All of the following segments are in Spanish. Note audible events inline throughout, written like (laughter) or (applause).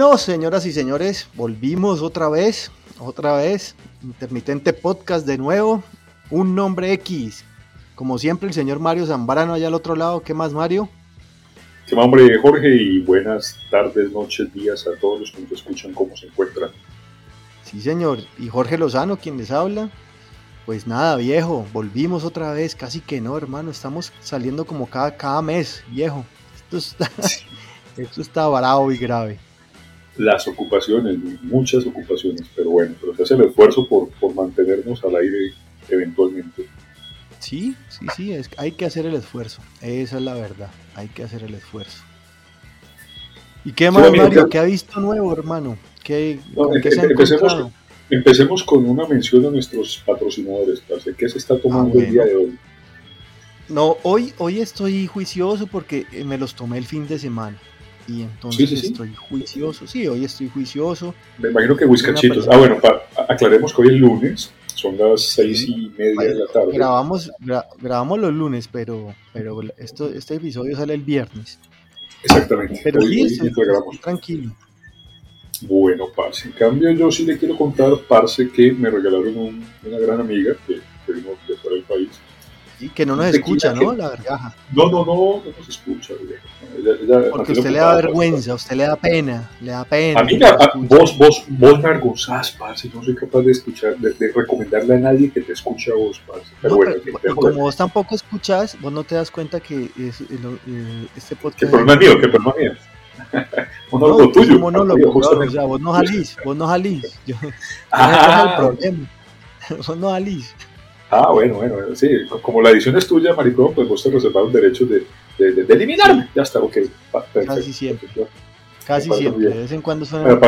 Bueno, señoras y señores, volvimos otra vez, otra vez, intermitente podcast de nuevo, un nombre X. Como siempre, el señor Mario Zambrano allá al otro lado. ¿Qué más, Mario? ¿Qué más, hombre, Jorge? Y buenas tardes, noches, días a todos los que nos escuchan, ¿cómo se encuentran? Sí, señor. Y Jorge Lozano, quien les habla. Pues nada, viejo, volvimos otra vez, casi que no, hermano, estamos saliendo como cada, cada mes, viejo. Esto está, (laughs) esto está bravo y grave las ocupaciones, muchas ocupaciones, pero bueno, pero se hace el esfuerzo por, por mantenernos al aire eventualmente. Sí, sí, sí, es, hay que hacer el esfuerzo, esa es la verdad, hay que hacer el esfuerzo. ¿Y qué más, Mario? ¿Qué ha visto nuevo, hermano? ¿Qué, empecemos, empecemos, con una mención a nuestros patrocinadores, ¿qué se está tomando ah, el día de hoy? No, hoy, hoy estoy juicioso porque me los tomé el fin de semana y entonces estoy juicioso. Sí, hoy estoy juicioso. Me imagino que Whiskachitos. Ah, bueno, aclaremos que hoy es lunes, son las seis y media de la tarde. Grabamos, grabamos los lunes, pero, pero esto, este episodio sale el viernes. Exactamente. Pero sí, estoy, tranquilo. Bueno, Parce, en cambio yo sí le quiero contar, Parce, que me regalaron una gran amiga que, y que no nos escucha, ¿no? La vergaja. No, no, no, no nos escucha. Porque usted le da vergüenza, usted le da pena, le da pena. A mí, vos, vos, vos me avergonzás, parce, no soy capaz de escuchar, de, recomendarle a nadie que te escuche a vos, parce. Pero bueno, como vos tampoco escuchás, vos no te das cuenta que es, este podcast... Que problema mío, que problema mío. (laughs) monólogo no, tuyo. Monólogo, o sea, vos no salís, vos no salís. (laughs) Yo, ah. es el problema. (laughs) Vos no salís. Ah, bueno, bueno, sí, como la edición es tuya, maricón, pues vos te reservaron derechos de, de, de, eliminarme. Ya está, ok. Casi siempre. Casi siempre, de vez en cuando suena.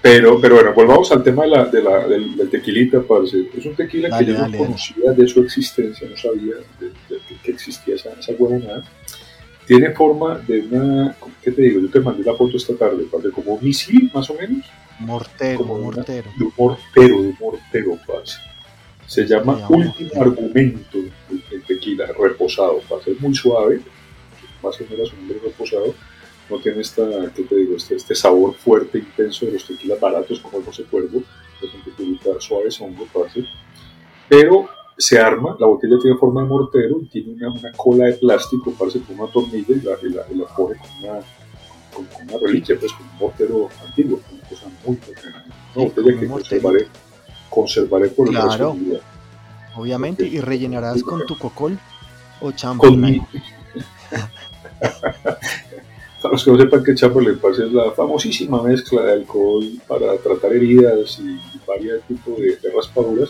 Pero, pero, bueno, volvamos al tema de la, de la, del, tequilita, parce. Es un tequila que yo no conocía de su existencia, no sabía que existía esa, esa huevonada. Tiene forma de una, ¿qué te digo? Yo te mandé la foto esta tarde, parce, como un misil, más o menos. Mortero, como mortero. de un mortero, de un mortero, parce se llama Último Argumento el tequila, reposado, para ser muy suave, más o menos un hombre reposado, no tiene esta, ¿qué te digo? Este, este, sabor fuerte, intenso de los tequilas baratos como el José Cuervo, es un tequila suave, songo, parce. pero se arma, la botella tiene forma de mortero y tiene una, una cola de plástico, parece con una tornilla y la, y la, y la pone con una, con, una reliquia, pues con un mortero antiguo, una cosa muy buena. Una botella que conservaré conservaré por el resto de mi vida. Obviamente, y rellenarás con tu cocol o champán. (laughs) Para los que no sepan que Chamberlain es la famosísima mezcla de alcohol para tratar heridas y varios tipos de, raspaduras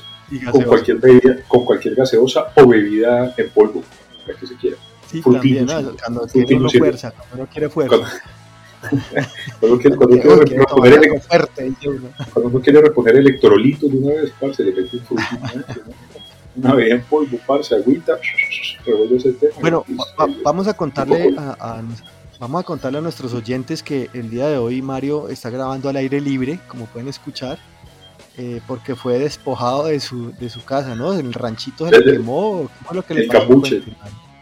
con cualquier bebida, con cualquier gaseosa o bebida en polvo, la que se quiera. Sí, también, cuando, quiere fuerza, cuando no quiere fuerza. Cuando, quiere, cuando, quiere reponer el, cuando uno quiere reponer electrolitos de una vez, parce, le mete un una vez en polvo, parce, agüita, revuelve ese tema. Bueno, vamos a contarle a, vamos a contarle a nuestros oyentes que el día de hoy Mario está grabando al aire libre, como pueden escuchar. Eh, porque fue despojado de su, de su casa, ¿no? En el ranchito se le quemó, ¿cómo es lo que le el capuche.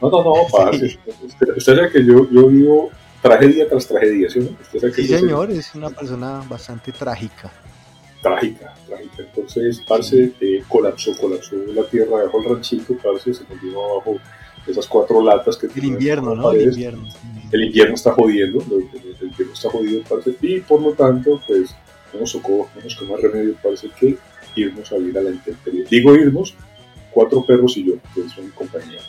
No, no, no, parce. Usted, usted sabe que yo, yo vivo tragedia tras tragedia, ¿sí? sí, señor, es una persona bastante trágica. Trágica, trágica. Entonces, Parce eh, colapsó, colapsó la tierra, dejó el ranchito, Parce se continuó abajo esas cuatro latas que El invierno, ¿no? El invierno. El invierno está jodiendo, el, invierno está jodido, Parce, y por lo tanto, pues, no nos tocó, no nos quedó más remedio, Parce, que irnos a ir a la intemperie. Digo irnos, cuatro perros y yo, que son mi compañía,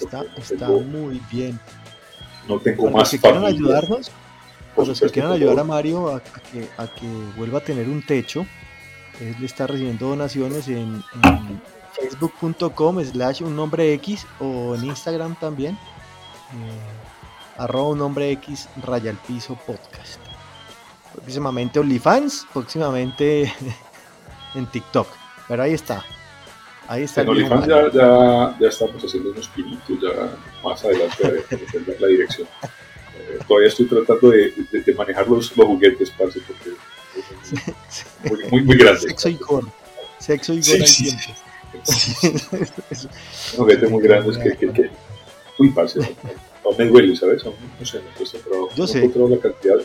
Está, está muy bien no tengo más familia. ayudarnos? Por los que quieran ayudar a Mario a, que, a, que, vuelva a tener un techo, él está recibiendo donaciones en, facebook.com slash un nombre X o en Instagram también. Eh, arroba un nombre X raya al piso podcast. Próximamente OnlyFans, próximamente (laughs) en TikTok. Pero ahí está. Ahí está. En OnlyFans ya, ya, ya, estamos haciendo unos pinitos ya más adelante de, la dirección. Eh, todavía estoy tratando de, de, manejar los, los juguetes, parce, porque muy, muy, muy grandes. Sexo y core. Sexo y core sí, al tiempo. (laughs) Un juguete muy grande que, que, que, Uy, parce, no, me duele, ¿sabes? No, no sé, me cuesta trabajo. Yo no sé. He encontrado la cantidad,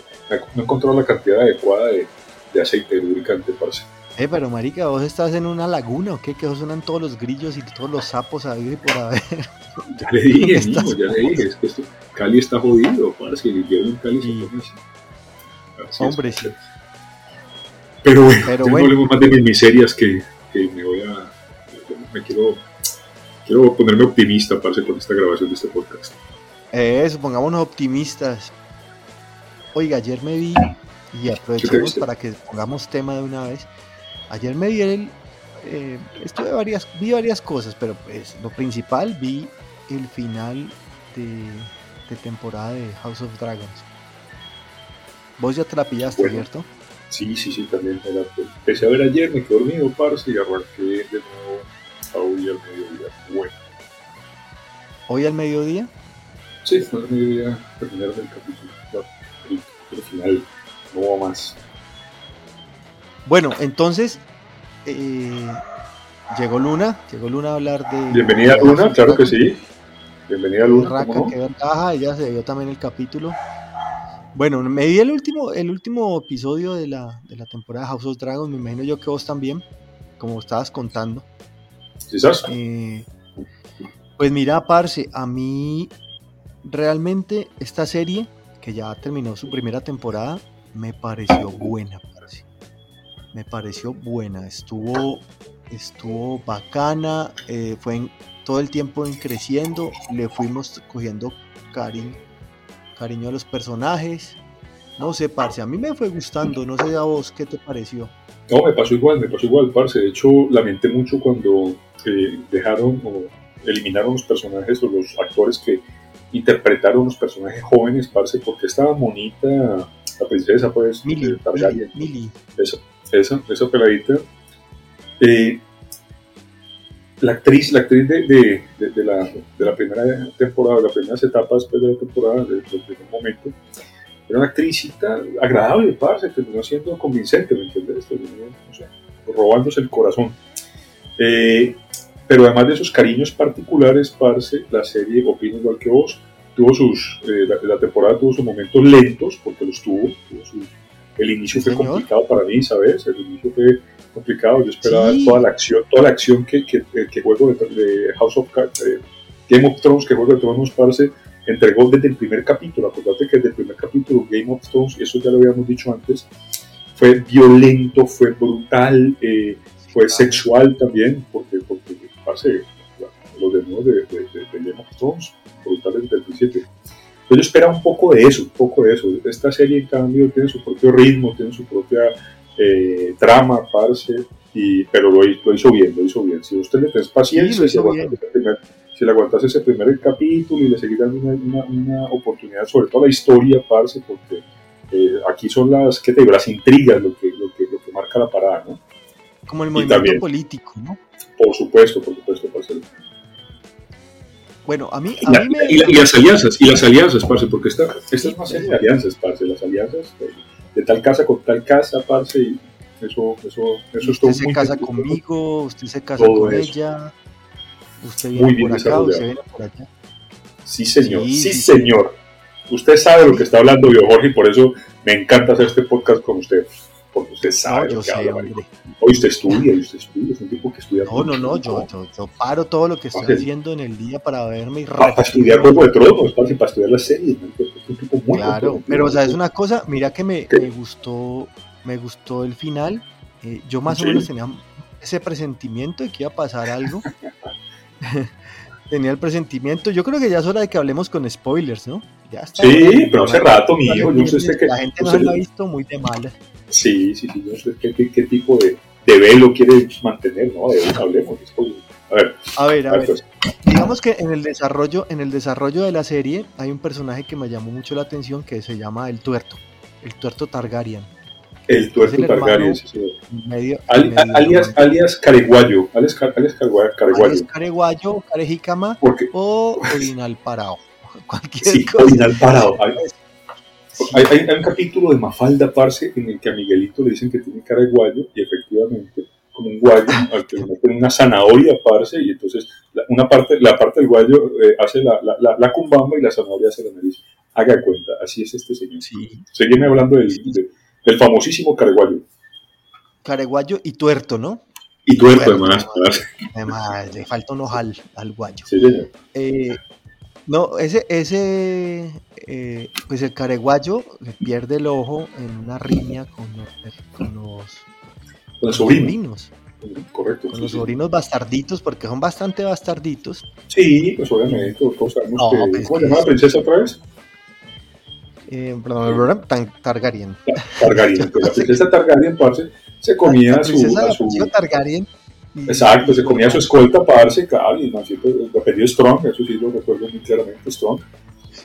no he encontrado la cantidad adecuada de, de aceite lubricante, parce. Eh, pero marica, vos estás en una laguna, ¿o qué? Que suenan todos los grillos y todos los sapos a vivir por haber. (laughs) Ya le dije, niño, ya le dije, es que esto, Cali está jodido, parce, y llevo en Cali sí. se Hombre, sí. Pero bueno, pero bueno. no hablemos más de mis miserias que, que me voy a... Me quiero, quiero ponerme optimista, parce, con esta grabación de este podcast. Eso, pongámonos optimistas. Oiga, ayer me vi, y aprovechemos para que pongamos tema de una vez, Ayer me vi el, eh, estuve varias, vi varias cosas, pero pues lo principal vi el final de, de, temporada de House of Dragons. Vos ya te la pillaste, bueno, ¿cierto? Sí, sí, sí, también me la empecé a ver ayer, me quedé dormido, parce, y arranqué de nuevo a hoy al mediodía. Bueno. ¿Hoy al mediodía? Sí, al mediodía terminar el capítulo, el, el final, no va más. Bueno, entonces eh, llegó Luna, llegó Luna a hablar de. Bienvenida de Luna, claro que sí. Bienvenida Luna. Raca, qué ventaja, ella se vio también el capítulo. Bueno, me vi el último, el último episodio de la, de la temporada de House of Dragons, me imagino yo que vos también, como estabas contando. ¿Sí sabes? Eh, pues mira, Parce, a mí realmente esta serie, que ya terminó su primera temporada, me pareció buena, me pareció buena, estuvo, estuvo bacana, eh, fue en, todo el tiempo en creciendo, le fuimos cogiendo cariño, cariño a los personajes, no sé, parce, a mí me fue gustando, no sé a vos qué te pareció. No, me pasó igual, me pasó igual, parce, de hecho lamenté mucho cuando eh, dejaron o eliminaron los personajes o los actores que interpretaron los personajes jóvenes, parce, porque estaba bonita la princesa, pues, Targaryen, Millie. Eso, esa peladita. Eh, la actriz, la actriz de, de, la, de la primera temporada, de las primeras etapas después de la temporada, del primer momento, era una actricita agradable, parce, terminó siendo convincente, ¿me entiendes? Sé, robándose el corazón. Eh, pero además de esos cariños particulares, parce, la serie, opino igual que vos, tuvo sus, eh, la, la, temporada tuvo sus momentos lentos, porque los tuvo, tuvo sus, el inicio fue Señor. complicado para mí, ¿sabes? El inicio fue complicado. Yo esperaba Sí. toda la acción, toda la acción que, que, que juego de, de House of Cards, Game of Thrones, que juego de Thrones, parce, entregó desde el primer capítulo. Acordate que desde el primer capítulo Game of Thrones, y eso ya lo habíamos dicho antes, fue violento, fue brutal, eh, fue claro. sexual también, porque, porque parce, los demonios de, de, de, de Game of Thrones, brutales desde el principio. Entonces yo esperaba un poco de eso, un poco de eso. Esta serie, en cambio, tiene su propio ritmo, tiene su propia eh, trama, parce, y, pero lo, lo, hizo bien, lo hizo bien. Si usted le tenés paciencia, Sí, si, le aguantas ese primer capítulo y le seguís dando una, una, una, oportunidad, sobre todo la historia, parce, porque eh, aquí son las, ¿qué te digo? Las intrigas lo que, lo, que, lo que marca la parada, ¿no? Como el movimiento también- político, ¿no? Por supuesto, por supuesto, parce. Bueno, a mí, Y, a la- mí me... y la- y las alianzas, y las alianzas, parce, porque esta, esta es serie de alianzas, parce, las alianzas de, de tal casa con tal casa, parce, y eso, eso, eso es todo usted se muy casa conmigo, usted se casa Todo con eso. ella, usted Muy viene bien por acá, usted viene por allá. Sí, señor, Sí, sí, sí, señor. Usted sabe lo que está hablando, yo, Jorge, y por eso me encanta hacer este podcast con usted, porque usted No, sabe yo lo que sé, habla. Hoy usted estudia, y usted estudia, es un tipo que estudia. No, no, no, yo, yo, yo paro todo lo que estoy haciendo en el día para verme y Para, repetir. estudiar Juego de Tronos, parce, para estudiar las series, marico, es un tipo muy Claro, pero o sea, es una cosa, mira que me, me gustó, me gustó el final. eh, yo más Sí. o menos tenía ese presentimiento de que iba a pasar algo. (laughs) tenía el presentimiento. Yo creo que ya es hora de que hablemos con spoilers, ¿no? Ya está. Sí, pero hace rato, mi hijo, yo sé usted que... La gente no lo ha visto muy de mala. Sí, sí, sí, yo sé qué, qué, qué tipo de, de, velo quiere mantener, ¿no? De hablemos. A ver, a ver, a, ver. Pues. Digamos que en el desarrollo, en el desarrollo de la serie hay un personaje que me llamó mucho la atención que se llama el tuerto, el tuerto Targaryen. El tuerto Targaryen, sí, sí. Medio, alias, alias Careguayo, alias, alias Careguayo. Alias Careguayo, Carejicama o Orinal Parado. (laughs) Cualquier sí, cosa. Orinal Hay, hay, hay, un capítulo de Mafalda Parce en el que a Miguelito le dicen que tiene cara de guayo y efectivamente como un guayo al que le meten una zanahoria parce y entonces la, una parte, la parte del guayo eh, hace la, la, la, cumbamba y la zanahoria hace la nariz. Haga cuenta, así es este señor. Sí. Seguime hablando del, del famosísimo careguayo. Careguayo y tuerto, ¿no? Y tuerto, además. Además, le falta un ojal al guayo. Sí, señor. Eh, no, ese, ese eh, pues el careguayo le pierde el ojo en una riña con los, con los, con los sobrinos. Correcto. Con los sobrinos bastarditos, porque son bastante bastarditos. Sí, pues obviamente, todos sabemos no, que... Pues ¿Cómo se llama la princesa otra vez? Eh, perdón, Targaryen. Targaryen, pues la (laughs) princesa Targaryen, parce, se comía a su... A su... Targaryen Exacto, se comía su escolta, parce, claro, y nació, lo apellido Strong, eso sí lo recuerdo muy claramente, Strong.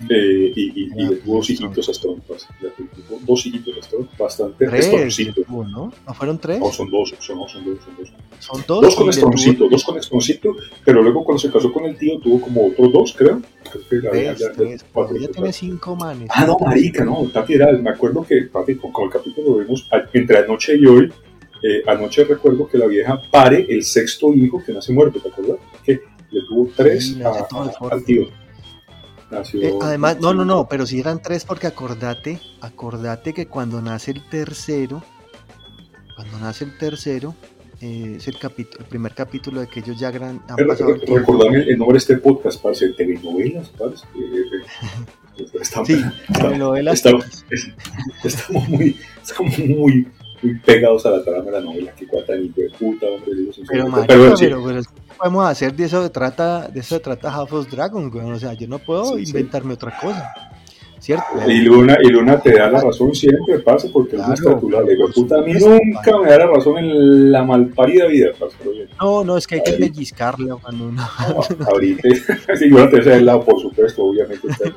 Eh, y, y, y, le tuvo dos hijitos a Strong, tuvo dos hijitos a Strong, bastante Strongcito. ¿no? ¿No fueron tres? No, son dos, son, no, son dos, son dos. ¿Son dos? Dos con Strongcito, dos con Strongcito, pero luego cuando se casó con el tío tuvo como otros dos, creo. creo que ya, ya, ya, cuatro, ya tiene cinco manes. Ah, no, marica, no, Tati era, me acuerdo que, papi, con, con el capítulo lo vimos entre anoche y hoy, eh, anoche recuerdo que la vieja pare el sexto hijo que nace muerto, ¿te acuerdas? Que le tuvo tres sí, a, a, al tío. Nació, eh, además, no, no, no, pero si eran tres porque acordate, acordate que cuando nace el tercero, cuando nace el tercero, eh, es el, capítulo, el primer capítulo de que ellos ya gran, han pero, pasado el Recordame el nombre de este podcast, parce, telenovelas, parce. (laughs) Estamos, sí, telenovelas. Estamos, estamos muy, estamos muy muy pegados a la trama de la novela, que cuata ni de puta, hombre, digo Pero, marica, pero, sí. pero, pero, podemos hacer de eso se trata, de eso se trata Half of Dragon, güey. o sea, yo no puedo sí, inventarme sí. otra cosa. ¿Cierto? Y Luna, y Luna te da la razón siempre, pasa, porque claro, es una Le digo, puta, a mí nunca me da la razón en la malparida vida, No, no, es que hay que pellizcarle cuando uno. No, (laughs) ahorita, (laughs) sí, bueno, te del lado, por supuesto, obviamente está.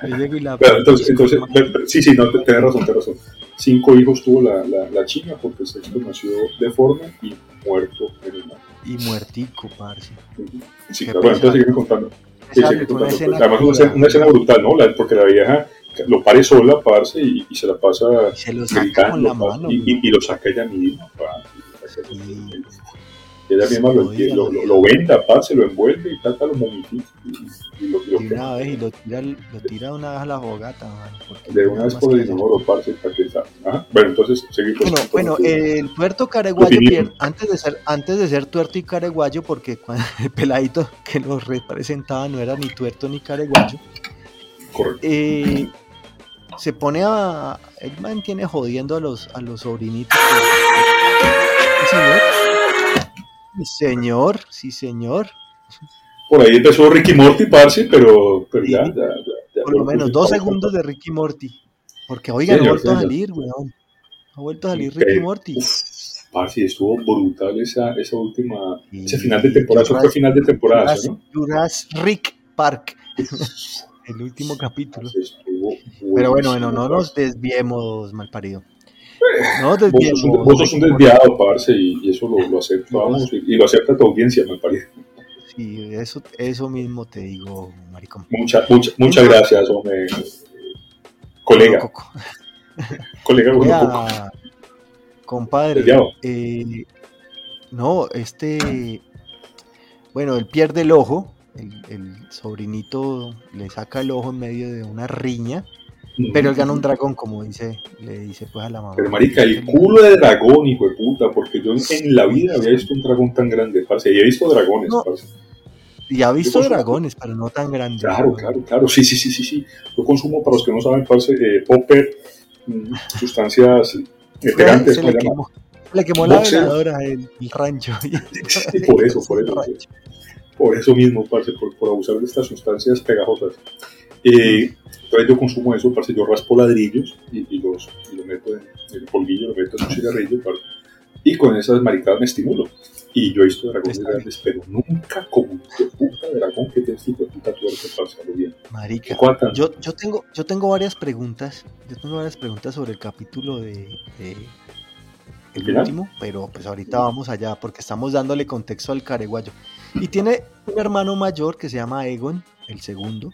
Pero, entonces, entonces, sí, sí, no, tienes razón, tienes razón. Cinco hijos tuvo la, la, la china porque el sexto nació deforme y muerto en el mar. Y muertico, parce. Sí, claro, bueno, entonces seguimos contando. Sí. Pues, además, una escena, una escena, brutal, ¿no? La, porque la vieja lo pare sola, parce, y, y se la pasa y se lo saca gritando, con la mano, y, y, y, lo saca ella misma, parce. Y ella misma lo, lo, lo, lo, venda, parce, lo envuelve y trata lo momifica. Y, lo, lo, una vez y lo tira, lo tira una vez a la fogata, man, De una vez por el inodoro, parce, para que Ajá. Bueno, entonces seguimos. Bueno, bueno el tuerto careguayo, pierde, antes, de ser, antes de ser tuerto y careguayo, porque cuando (laughs) el peladito que lo representaba no era ni tuerto ni careguayo. Correcto. Eh, se pone a. Él mantiene jodiendo a los, a los sobrinitos. (laughs) Sí, señor. Sí, señor, sí, señor. Por ahí empezó Ricky Morty, parce, pero, pero sí, ya, ya, ya, ya, Por lo menos dos segundos de Ricky Morty. Porque, oiga, no ha vuelto a salir, weón. Ha vuelto a salir Ricky eh, Morty. Parce, estuvo brutal esa, esa última. Sí, ese final de temporada. Eso fue final de temporada, Jurassic, ¿no? Jurassic Park. (laughs) El último capítulo. Pero bueno, bueno, no nos desviemos, malparido. No vos, sos un, vos sos un desviado, parce, y, y eso lo, lo aceptamos, y, y, lo acepta tu audiencia, me parece. Sí, eso, eso mismo te digo, maricón. Mucha, mucha, muchas gracias, hombre. Colega. Coco. (laughs) Colega, bueno, Coco. Compadre. Eh, no, este. Bueno, él pierde el ojo. El, el, sobrinito le saca el ojo en medio de una riña. Pero él gana un dragón, como dice, le dice pues a la mamá. Pero marica, el culo de dragón, hijo de puta, porque yo en la vida había visto un dragón tan grande, parce, y he visto dragones, no. parce. Y ha visto dragones, pero no tan grandes. Claro, claro, claro, sí, sí, sí, sí, sí. Yo consumo, para los que no saben, parce, eh, popper, mm, sustancias pegantes. Se le quemó, le quemó la veladora el, el rancho. Sí, por eso, por eso. Por eso mismo, parce, por, por abusar de estas sustancias pegajosas. Eh, Entonces yo consumo eso, parce, yo raspo ladrillos y, los, y lo meto en el polvillo, lo meto en un cigarrillo, parce, y con esas maricadas me estimulo. Y yo he visto dragones grandes, pero nunca como un puta dragón que tiene tipo de puta tuerca para bien. Marica, yo, yo, tengo, yo tengo varias preguntas. Yo tengo varias preguntas sobre el capítulo de, el último, pero pues ahorita vamos allá porque estamos dándole contexto al careguayo. Y tiene un hermano mayor que se llama Egon, el segundo.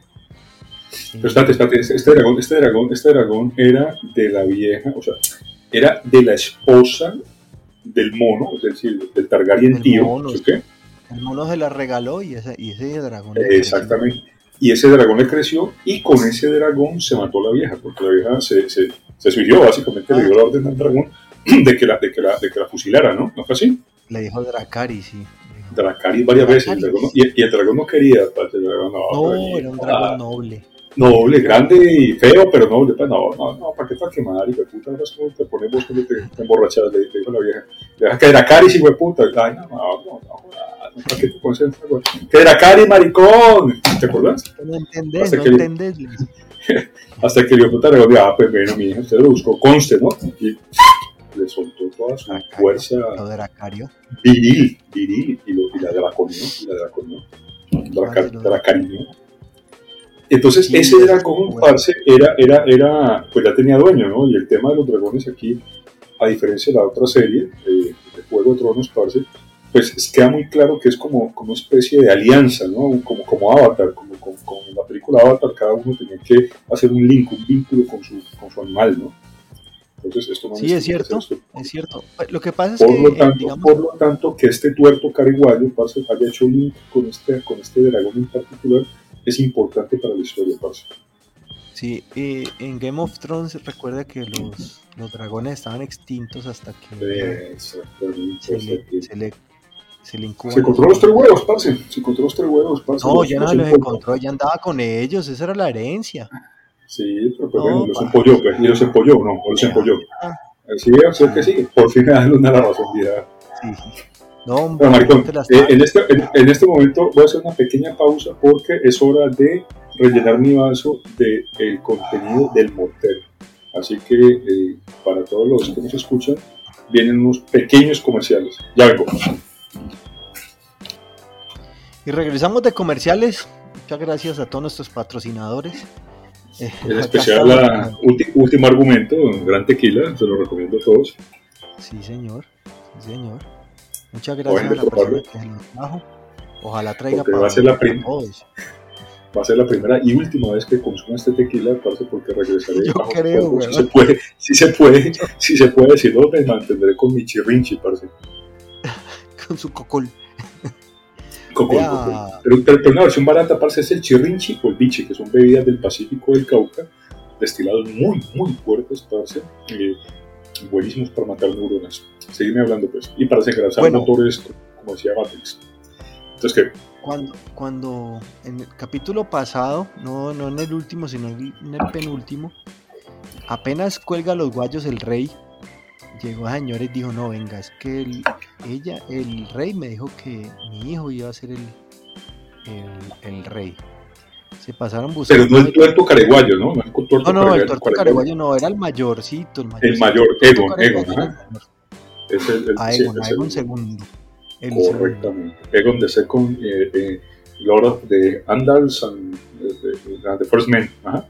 Pero espérate, espérate, este, dragón, este dragón, este dragón era de la vieja, o sea, era de la esposa del mono, es decir, del Targaryen tío. Mono, ¿sí? El mono se la regaló y ese, y ese dragón. Exactamente. Y ese dragón le creció y con ese dragón se mató la vieja, porque la vieja se, se, se suicidó, básicamente le dio la orden al dragón de que la, de que la, de que la fusilara, ¿no? ¿No fue así? Le dijo Dracari, sí. Dracari varias veces. y, el dragón no quería, el dragón no. No, era un dragón noble noble, grande y feo, pero noble. Pues no, no, no, ¿para qué te quemar? Y puta, es como te pones cuando te, te emborrachas, le, dijo la vieja. Le deja que era caris, hijo de puta. Ay, no, no, no, no, ¿para qué te pones en Que era cari, maricón. ¿Te acuerdas? No entendés, no entendés. (laughs) Hasta que el puta le dijo, ah, pues bueno, mi hija, usted lo buscó, conste, ¿no? Y le soltó toda su fuerza. Lo de Dracario. Viril, viril, y, lo, y la draconio, y la draconio. Dracario. Entonces, ese dragón, parce, era, era, era, pues ya tenía dueño, ¿no? Y el tema de los dragones aquí, a diferencia de la otra serie, eh, de Juego de Tronos, parce, pues queda muy claro que es como, como una especie de alianza, ¿no? Como, como Avatar, como, como, en la película Avatar, cada uno tenía que hacer un link, un vínculo con su, con su animal, ¿no? Entonces, esto no sí, es cierto, es cierto. Lo que pasa es por que, lo tanto, por lo tanto, que este tuerto cariguayo, parce, haya hecho un link con este, con este dragón en particular, es importante para la historia, parce. Sí, y en Game of Thrones recuerda que los, los dragones estaban extintos hasta que se, le, se, le, se le Se encontró los tres huevos, parce. Se encontró los tres huevos, parce. No, ya no los encontró, ya andaba con ellos, esa era la herencia. Sí, pero pues, bueno, los empolló, pues, y los empolló, no, o los empolló. Ah. Sí, o sea que sí, por fin (laughs) me dan una razón, ya. Sí. No, maricón, eh, en, este, en, este momento voy a hacer una pequeña pausa porque es hora de rellenar mi vaso del de contenido del mortero. Así que eh, para todos los que nos escuchan, vienen unos pequeños comerciales. Ya vengo. Y regresamos de comerciales. Muchas gracias a todos nuestros patrocinadores. Eh, en especial la último argumento, Gran Tequila, se lo recomiendo a todos. Sí, señor. Sí, señor. Muchas gracias a la persona que se trajo. Ojalá traiga para, va a ser la Va a ser la primera y última vez que consumo este tequila, parce, porque regresaré. Yo creo, güey. Si se puede, si se puede, (laughs) si se puede, si no, me mantendré con mi chirrinchi, parce. (laughs) con su cocol. Cocol, Pero, pero, una versión barata, parce, es el chirrinchi o el biche, que son bebidas del Pacífico del Cauca, destilados muy, muy fuertes, parce. Eh, buenísimos para matar neuronas. Seguime hablando, pues. Y para desengrasar motores, como decía Matrix. Entonces, ¿qué? Cuando, cuando en el capítulo pasado, no, no en el último, sino en el penúltimo, apenas cuelga los guayos el rey, llegó a señores y dijo, no, venga, es que el, ella, el rey me dijo que mi hijo iba a ser el, el, el rey. Se pasaron buscando. Pero no el tuerto careguayo, ¿no? No, no, el tuerto careguayo no, era el mayorcito. El, mayor, el mayor, Egon, Egon, Es el, el, ah, Egon, Egon segundo. Correctamente. Egon de Second, eh, eh, Lord de Andals and the First Men. Ajá.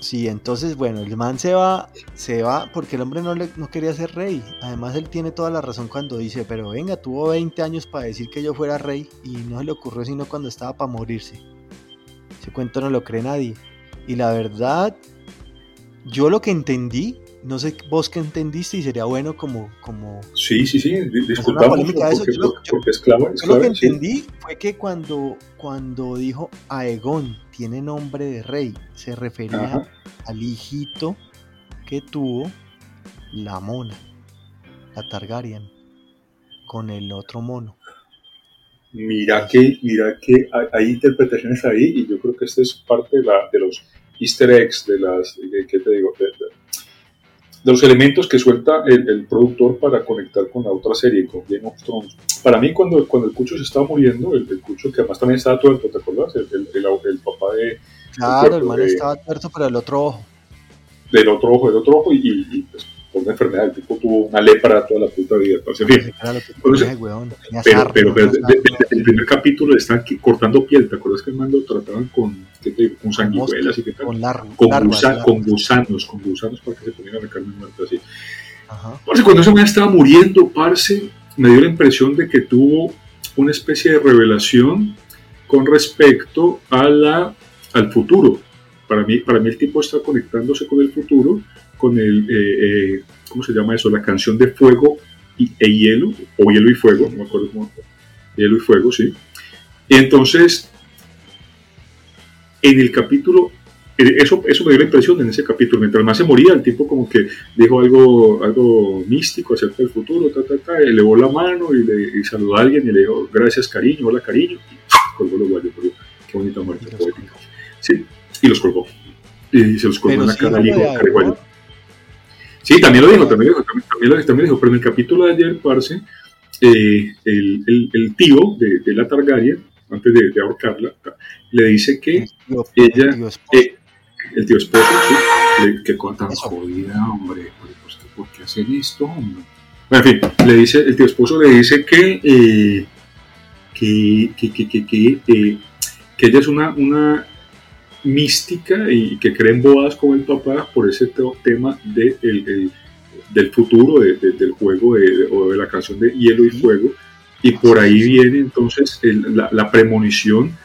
Sí, entonces, bueno, el man se va, se va porque el hombre no, le, no quería ser rey. Además, él tiene toda la razón cuando dice, pero venga, tuvo 20 años para decir que yo fuera rey y no se le ocurrió sino cuando estaba para morirse. Ese cuento no lo cree nadie. Y la verdad, yo lo que entendí, no sé vos qué entendiste y sería bueno como... como sí, sí, sí, disculpamos porque, yo, porque, es clave, lo que entendí fue que cuando, cuando dijo Aegon tiene nombre de rey, se refería al hijito que tuvo la mona, la Targaryen, con el otro mono. Mira que, mira que hay, interpretaciones ahí y yo creo que este es parte de, la, de los easter eggs, de las, ¿qué te digo? De, los elementos que suelta el, productor para conectar con la otra serie, con Game of Thrones. Para mí, cuando, cuando el Cucho se estaba muriendo, el, Cucho que además también estaba tuerto, ¿te acuerdas? El, el, papá de, Claro, el, man estaba tuerto para el otro ojo. Del otro ojo, del otro ojo, y, y pues una enfermedad, el tipo tuvo una lepra toda la puta vida. Entonces, bien. pero, pero, pero el primer capítulo están cortando piel, ¿te acuerdas que el mando trataban con, ¿qué te digo? con sanguijuelas y qué tal? Con, con, gusanos, con gusanos para que se ponieran la carne muerta así. Ajá. cuando ese man estaba muriendo, parce, me dio la impresión de que tuvo una especie de revelación con respecto a la, al futuro. Para mí, para mí el tipo está conectándose con el futuro con el, eh, eh, ¿cómo se llama eso? La canción de Fuego y, e Hielo, o Hielo y Fuego, no me acuerdo cómo. Hielo y Fuego, sí. Entonces, en el capítulo, eh, eso, eso me dio la impresión en ese capítulo, mientras más se moría, el tipo como que dijo algo, algo místico acerca del futuro, ta, ta, ta, elevó la mano y, le, saludó a alguien y le dijo, gracias cariño, hola cariño, y colgó los guayos, qué bonita muerte poética. Sí, y los colgó. Y se los colgó en la cara al hijo, Sí, también lo dijo, también lo dijo, también, lo, también dijo, pero en el capítulo de ayer, parce, eh, el, el, el, tío de, de, la Targaryen, antes de, de, ahorcarla, le dice que ella, el tío esposo, eh, el tío esposo sí, le, que con tan jodida, hombre, pues, ¿por qué hacen esto, hombre? En fin, le dice, el tío esposo le dice que, eh, que, que, que, que, que, eh, que ella es una, una mística y que creen bodas con el papá por ese tema de el, del futuro del juego o de la canción de Hielo y Fuego. Y por ahí viene entonces la, premonición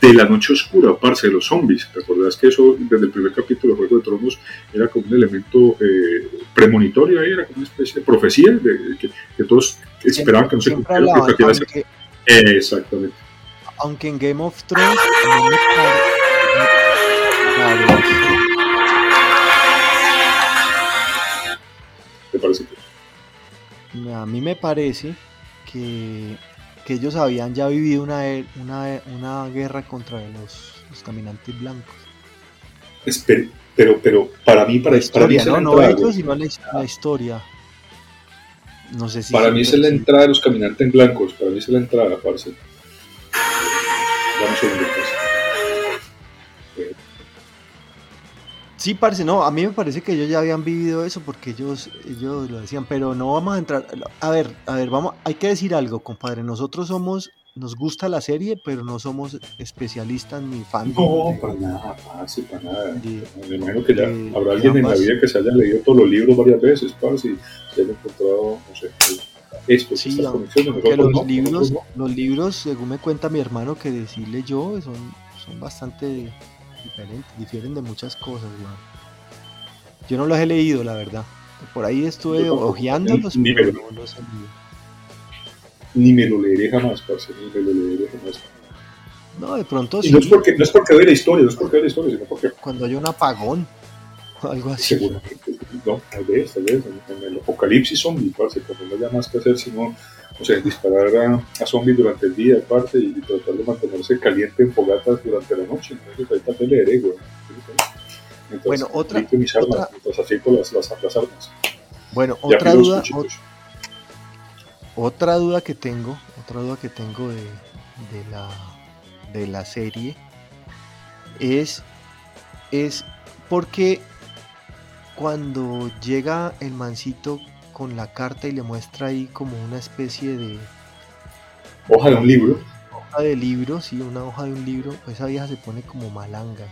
de la noche oscura, parce de los zombies. ¿Te acordás que eso desde el primer capítulo de Juego de Tronos era como un elemento eh, premonitorio ahí, era como una especie de profecía de, que, todos esperaban que no se cumpliera? exactamente. Aunque en Game of Thrones A mí me parece que, que ellos habían ya vivido una, una, una guerra contra los, los caminantes blancos. pero, pero para mí, para, historia, para mí no, no ellos, sino la, la, historia. No sé si para mí es la entrada de los caminantes blancos, para mí es la entrada, parce. Vamos a ver Sí, parece, no, a mí me parece que ellos ya habían vivido eso porque ellos, ellos lo decían, pero no vamos a entrar. A ver, a ver, vamos, hay que decir algo, compadre. Nosotros somos, nos gusta la serie, pero no somos especialistas ni fans. No, para nada, parce, para nada. me imagino que ya habrá alguien en la vida que se haya leído todos los libros varias veces, parce, y se haya encontrado, no sé, esto, sí, aunque los, libros, los libros, según me cuenta mi hermano que sí leyó, son, son bastante difieren de muchas cosas, Yo no los he leído, la verdad. Por ahí estuve hojeándolos, ni, pero no los he leído. Ni me lo leeré jamás, parce, ni me lo leeré jamás. No, de pronto sí. No es porque, no es porque la historia, no es porque la historia, sino porque... Cuando hay un apagón o algo así. Seguramente, no, tal vez, tal vez, en, el apocalipsis zombie, parce, cuando no haya más que hacer sino o sea, disparar a, zombies durante el día, aparte, y tratar de mantenerse caliente en fogatas durante la noche. Entonces, ahí también leeré, güey. bueno, otra, mis armas, otra las, las, armas. Bueno, otra duda, otra duda que tengo, otra duda que tengo de, de, la, de la serie es, es porque cuando llega el mancito con la carta y le muestra ahí como una especie de... Hoja de un libro. Hoja de libro, sí, una hoja de un libro. Esa vieja se pone como malanga.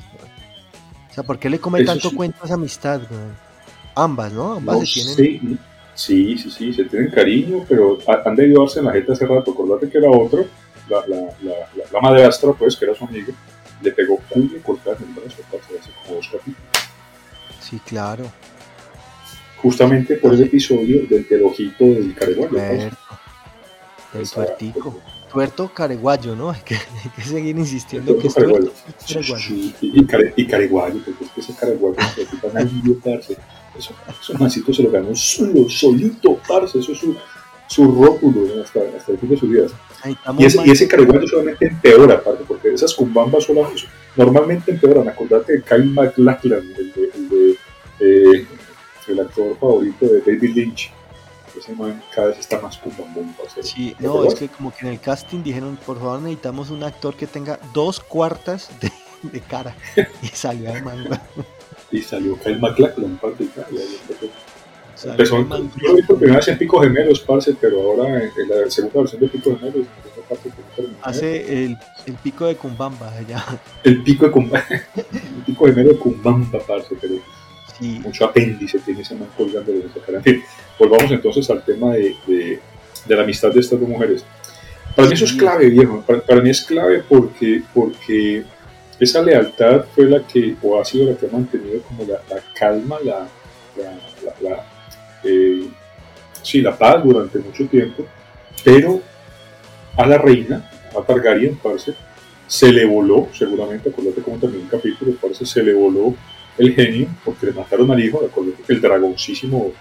O sea, ¿por qué le come tanto cuento a esa amistad? Ambas, ¿no? Ambas se tienen... Sí, sí, sí, se tienen cariño, pero han debido darse en la gente hace rato. Acordate que era otro, la, la, la, la, madrastra, pues, que era su amiga, le pegó cuyo cortar en el brazo, hace como dos capítulos. Sí, claro justamente por ese episodio del, del ojito del careguayo. El tuertico. Tuerto careguayo, ¿no? (laughs) Hay que, hay que seguir insistiendo que es tuerto Sí, y, care, y careguayo, porque es que ese careguayo se van a parce. Eso, esos mancitos se lo ganó solo, solito, parce. Eso es su, su rótulo hasta, hasta el fin de su vida. Y ese, y ese careguayo solamente empeora, aparte, porque esas cumbambas solamente, normalmente empeoran. Acordate de Kyle MacLachlan, el de, actor favorito de David Lynch. Ese man cada vez está más cumbambón. Sí, no, es que como que en el casting dijeron, por favor necesitamos un actor que tenga dos cuartas de, de cara (laughs) y salió el man. y salió Kyle McLachlan, parte de Italia. Empezó, yo lo vi por primera vez en Pico Gemelos, parce, pero ahora en, la segunda versión de Pico Gemelos, hace el, el, pico de Cumbamba allá. El pico de Cumbamba, (laughs) el pico gemelo de Cumbamba, parce, pero sí. mucho apéndice tiene ese man colgando de esa cara. En fin, volvamos entonces al tema de, de, de la amistad de estas dos mujeres. Para mí eso es clave, viejo. Para, mí es clave porque, porque esa lealtad fue la que, o ha sido la que ha mantenido como la, la calma, la, la, la eh, sí, la paz durante mucho tiempo, pero a la reina, a Targaryen, parece, se le voló, seguramente, acuérdate cómo terminó el capítulo, parece, se le voló el genio, porque le mataron al hijo, acuérdate que el dragoncísimo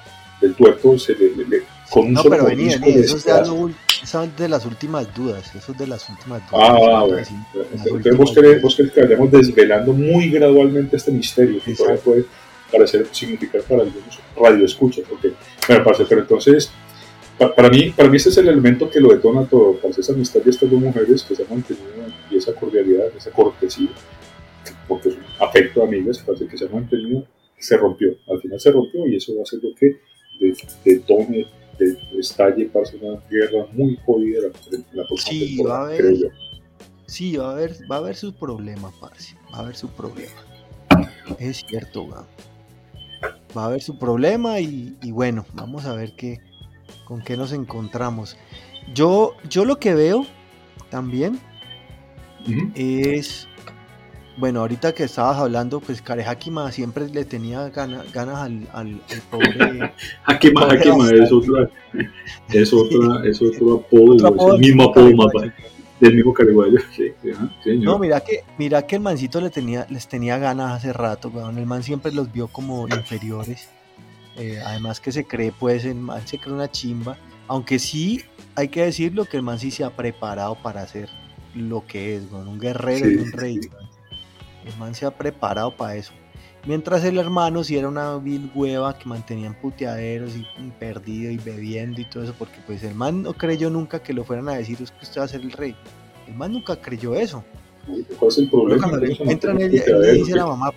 del tuerto se le, le, con un no, pero venía, eso es de, de las últimas dudas, eso es de las últimas dudas. Ah, bueno. Entonces vos querés, vos querés que vayamos desvelando muy gradualmente este misterio, que todavía puede parecer significar para algunos radioescuchas, porque, bueno, parce, pero entonces, para mí, para mí este es el elemento que lo detona todo, parce, esa amistad de estas dos mujeres que se han mantenido y esa cordialidad, esa cortesía, porque es un afecto de amigas, parece que se ha mantenido, se rompió, al final se rompió y eso va a ser lo que detone de, estalle para una guerra muy jodida la, la próxima sí, va a haber, Sí, va a haber, va a haber su problema, parce. Va a haber su problema. Es cierto, va. Va a haber su problema y, y, bueno, vamos a ver qué, con qué nos encontramos. Yo, yo lo que veo también es bueno, ahorita que estabas hablando, pues Hakima siempre le tenía ganas, ganas al, al, pobre. (laughs) Hakima, Hakima es otra, (laughs) es otra, es otro apodo, es el mismo apodo mapa, del mismo Careguayo. (laughs) no, mira que, mira que el mancito le tenía, les tenía ganas hace rato, weón. El man siempre los vio como inferiores. Eh, además que se cree, pues, el man se cree una chimba. Aunque sí, hay que decirlo que el man sí se ha preparado para hacer lo que es, weón. Un guerrero y un rey, el man se ha preparado para eso. Mientras el hermano si era una vil hueva que mantenían puteaderos y, perdido y bebiendo y todo eso, porque pues el man no creyó nunca que lo fueran a decir es que usted va a ser el rey. El man nunca creyó eso. ¿Cuál es el problema? Cuando entran él, le dice a la mamá,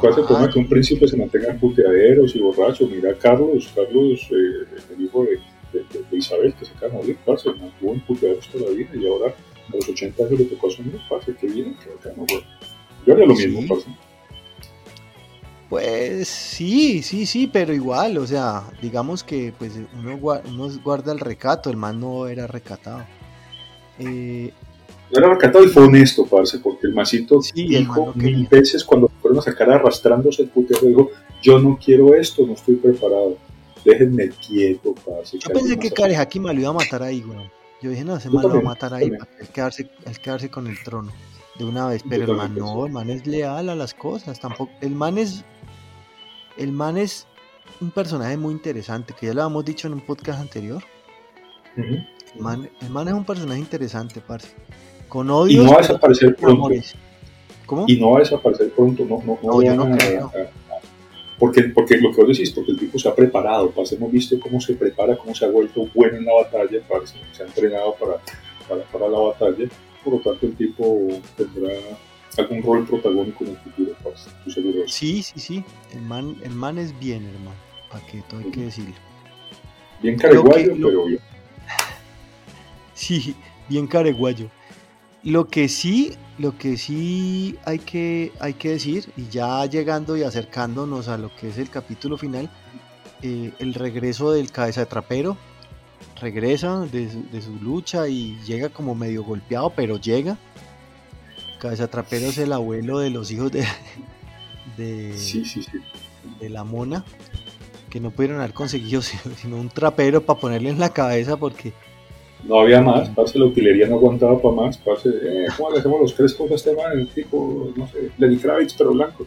¿Cuál es el problema que un príncipe se mantenga puteaderos y borrachos? Mira Carlos, Carlos, eh, el hijo de, de, Isabel, que se acaba de morir, parce, mantuvo en puteaderos toda la vida y ahora a los 80 años le tocó asumir, parce, que bien, que acá no, yo haría lo mismo, Pues sí, sí, sí, pero igual, o sea, digamos que pues uno, guarda el recato, el man no era recatado. Eh, no era recatado y fue honesto, parce, porque el masito dijo mil veces cuando fueron a sacar arrastrándose el putero, dijo, yo no quiero esto, no estoy preparado, déjenme quieto, parce. Yo pensé que Karehaki me lo iba a matar ahí, güey. Yo dije, no, ese man lo va a matar ahí para quedarse, él quedarse con el trono de una vez, pero el man no, el man es leal a las cosas, tampoco, el man es, el man es un personaje muy interesante, que ya lo habíamos dicho en un podcast anterior. el, man, el, man, es un personaje interesante, parce. Con odio. Y no va a desaparecer pronto. ¿Cómo? Y no va a desaparecer pronto, no, no, no, yo no creo. porque, porque lo que vos decís, porque el tipo se ha preparado, parce, hemos visto cómo se prepara, cómo se ha vuelto bueno en la batalla, parce, se ha entrenado para, para, para la batalla por lo tanto el tipo tendrá algún rol protagónico en el futuro, pues, seguro. Sí, sí, sí, el man, el man es bien, hermano, para que todo hay que decirlo. Bien careguayo, pero bien. (laughs) Sí, bien careguayo. Lo que sí, lo que sí hay que, hay que decir, y ya llegando y acercándonos a lo que es el capítulo final, eh, el regreso del cabeza de trapero, regresa de su, lucha y llega como medio golpeado, pero llega. Cabeza Trapero es el abuelo de los hijos de, (laughs) de, de la mona, que no pudieron haber conseguido (laughs) sino un trapero para ponerle en la cabeza porque... No había más, pase la utilería no aguantaba para más, pase, eh, ¿cómo le hacemos los tres cosas este man? El tipo, no sé, Lenny Kravitz pero blanco.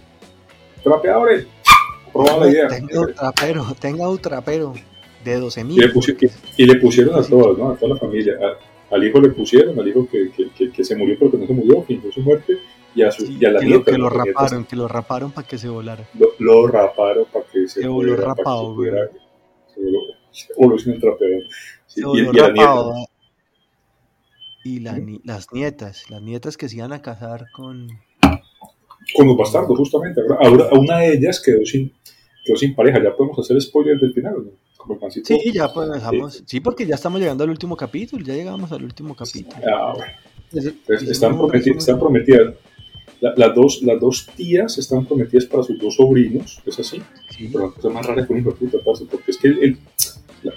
Trapeadores, probaba la idea. Tenga un trapero, tenga un trapero de 12 mil. Y, le pusieron a todos, ¿no? A toda la familia. al hijo le pusieron, al hijo que, que, que, se murió pero que no se murió, fingió su muerte, y a, su, y a la que, nieta, que lo raparon, que lo raparon para que se volara. Lo, lo raparon para que se, se volvió rapado, güey. Se volvió sin el trapeador. Sí, y, y, la nieta. Y la, las nietas, las nietas que se iban a casar con, Con los bastardos, justamente. Ahora, una de ellas quedó sin, quedó sin pareja. Ya podemos hacer spoilers del final, ¿no? Como sí, ya pues Sí. porque ya estamos llegando al último capítulo. Ya llegamos al último capítulo. Ah, bueno. están, prometidas, están prometidas las, dos, las dos tías están prometidas para sus dos sobrinos, es así. Pero la cosa más rara es un hijo de puta, porque es que el,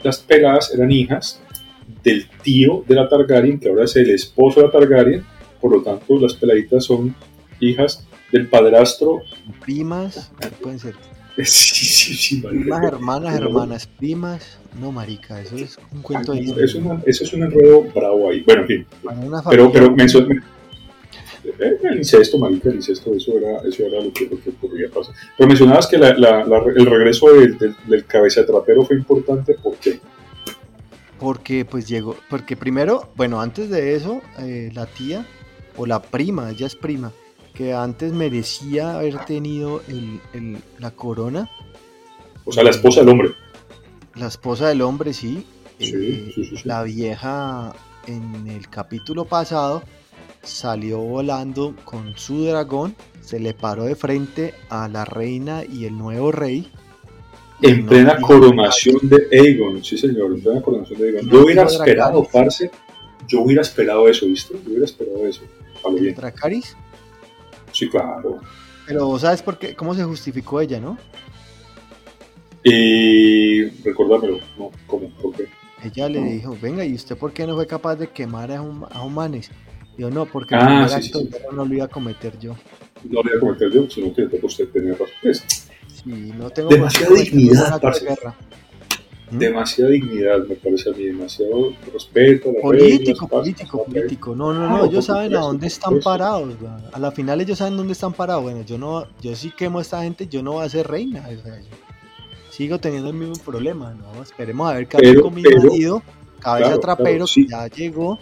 las peladas eran hijas del tío de la Targaryen, que ahora es el esposo de la Targaryen, por lo tanto las peladitas son hijas del padrastro. Primas, pueden ser. (laughs) Sí, sí, sí, Primas, hermanas, hermanas, primas. No, marica, eso es un cuento de eso, eso es un enredo bravo ahí. Bueno, en fin. Pero, pero mencioné el incesto, marica, el incesto, eso era, eso era lo, que, lo que podría pasar. Pero mencionabas que la, la, el regreso del, del, cabeza de trapero fue importante, ¿por qué? Porque pues llegó, porque primero, bueno, antes de eso, eh, la tía, o la prima, ella es prima, que antes merecía haber tenido el, el, la corona. O sea, la esposa del hombre. La esposa del hombre, sí. sí, eh, sí, sí la vieja en el capítulo pasado salió volando con su dragón, se le paró de frente a la reina y el nuevo rey. En plena coronación de Aegon, sí señor, en plena coronación de Aegon. yo hubiera esperado, parce, yo hubiera esperado eso, ¿viste? Yo hubiera esperado eso. ¿Dracaris? Sí, claro. Pero ¿sabes por qué? ¿Cómo se justificó ella, no? Y recordármelo, no, ¿cómo? ¿Por qué? Ella le dijo, venga, ¿y usted por qué no fue capaz de quemar a, a humanes? Yo no, porque ah, el sí, sí, no lo iba a cometer yo. No lo iba a cometer yo, sino que usted tenía razón. Sí, no tengo demasiada dignidad, ¿Mm? Demasiada dignidad, me parece a mí, demasiado respeto. Político, político, político. No, no, no, ellos saben a dónde están parados. A la final ellos saben dónde están parados. Bueno, yo no, yo sí quemo a esta gente, yo no voy a ser reina. O sea, sigo teniendo el mismo problema. No, esperemos a ver qué hace con mi marido, cabeza trapero, que ya llegó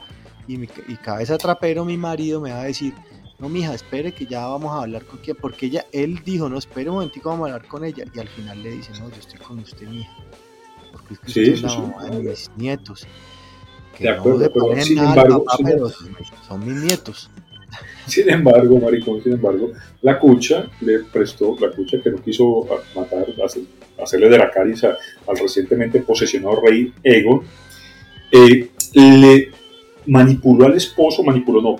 y, mi, y cabeza trapero, mi marido, me va a decir, no, mija, espere que ya vamos a hablar con quién, porque ella, él dijo, no, espere un momentico, vamos a hablar con ella, y al final le dice, no, yo estoy con usted, mija, es que usted es la mamá de mis nietos, que de acuerdo, no pero sin nada embargo, papá, pero son mis nietos. (laughs) Sin embargo, maricón, sin embargo, la cucha le prestó, la cucha que no quiso matar, hacerle de la caricia al recientemente posesionado rey Egon, eh, le manipuló al esposo, manipuló no,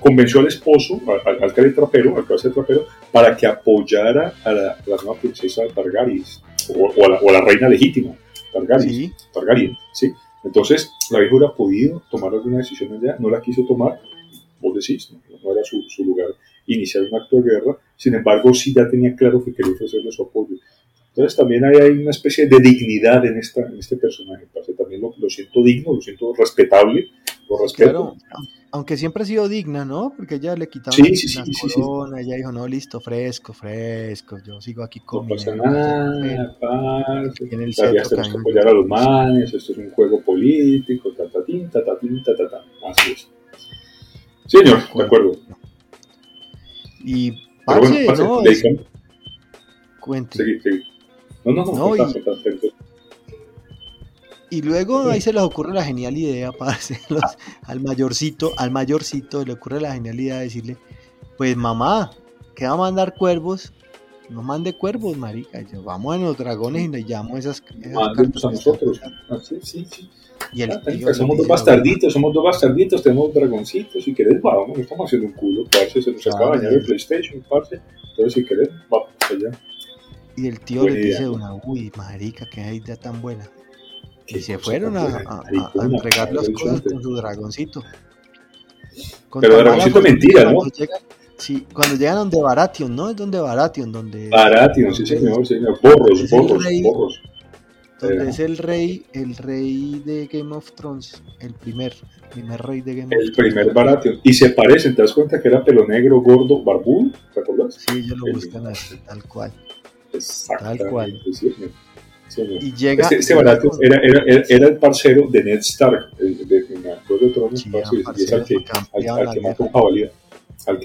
convenció al esposo, al, al, al trapero, al trapero, para que apoyara a la, nueva princesa Targaryen, o, a la, o, a la, reina legítima, Targaryen, Targaryen, ¿sí? Entonces, la vieja hubiera podido tomar alguna decisión allá, no la quiso tomar, vos decís, no, era su, su, lugar iniciar un acto de guerra, sin embargo, sí ya tenía claro que quería ofrecerle su apoyo. Entonces también hay, hay una especie de dignidad en, esta, en este personaje. También lo, lo, siento digno, lo siento respetable, lo respeto. aunque siempre ha sido digna, ¿no? Porque ella le quitaba sí, sí, la sí, corona, ella dijo, no, listo, fresco, fresco, yo sigo aquí con No pasa nada, parce. En el tenemos que apoyar a los manes, esto es un juego político, tatatín, tatatín, tatatán. Así es. Señor, de acuerdo. Y parce, bueno, ¿no? Es... Cuente. Seguí, seguí. No, no, no, no y, y luego ahí se les ocurre la genial idea (laughs) para hacerlos al mayorcito, al mayorcito le ocurre la genial idea de decirle, pues mamá, que va a mandar cuervos, no mande cuervos, marica, yo, vamos a los dragones y le llamo esas, esas a nosotros. Ah, sí, sí, sí. Y el tío somos dos bastarditos, somos dos bastarditos, tenemos dragoncitos, si querés, vamos, estamos haciendo un culo, parce, se nos acaba de dañar el PlayStation, parce, entonces si querés, vamos allá. Y el tío le dice una, uy, marica, qué idea tan buena. Y se fueron a, a, a, entregar las cosas con su dragoncito. Pero dragoncito mentira, ¿no? Llegan, sí, cuando llegan donde Baratheon, ¿no? Es donde Baratheon, donde... Baratheon, sí señor, señor. Borros, borros, rey, borros. Donde eh. es el rey, el rey de Game of Thrones, el primer, el primer rey de Game of Thrones. El primer Baratheon. Y se parecen, ¿te das cuenta que era pelo negro, gordo, barbudo? ¿Te acuerdas? Sí, yo lo buscan así, tal cual. Tal cual. Sí, y llega. Este, este barato era, era, era, el parcero de Ned Stark, el, de, de, de Tronos, sí, y es al que, al, al que mató jabalía.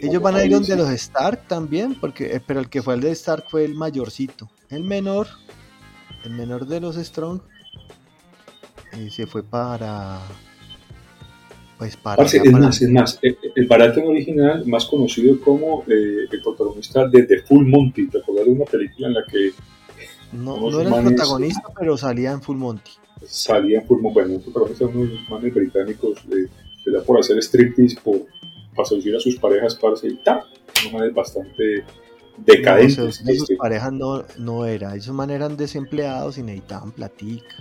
Ellos van a ir donde los Stark también, porque, eh, pero el que fue el de Stark fue el mayorcito. El menor, el menor de los Strong, eh, se fue para pues para... es más, es más, el, el original, más conocido como eh, el protagonista de The Full Monty, ¿te acuerdas de una película en la que... No, no era el protagonista, pero salía en Full Monty. Salía en Full Monty, bueno, el protagonista de unos manes británicos, eh, le da por hacer striptease, por, para seducir a sus parejas, parce, y tal, unos manes bastante decadentes. No, sus este. parejas no, no era, esos manes eran desempleados y necesitaban platica.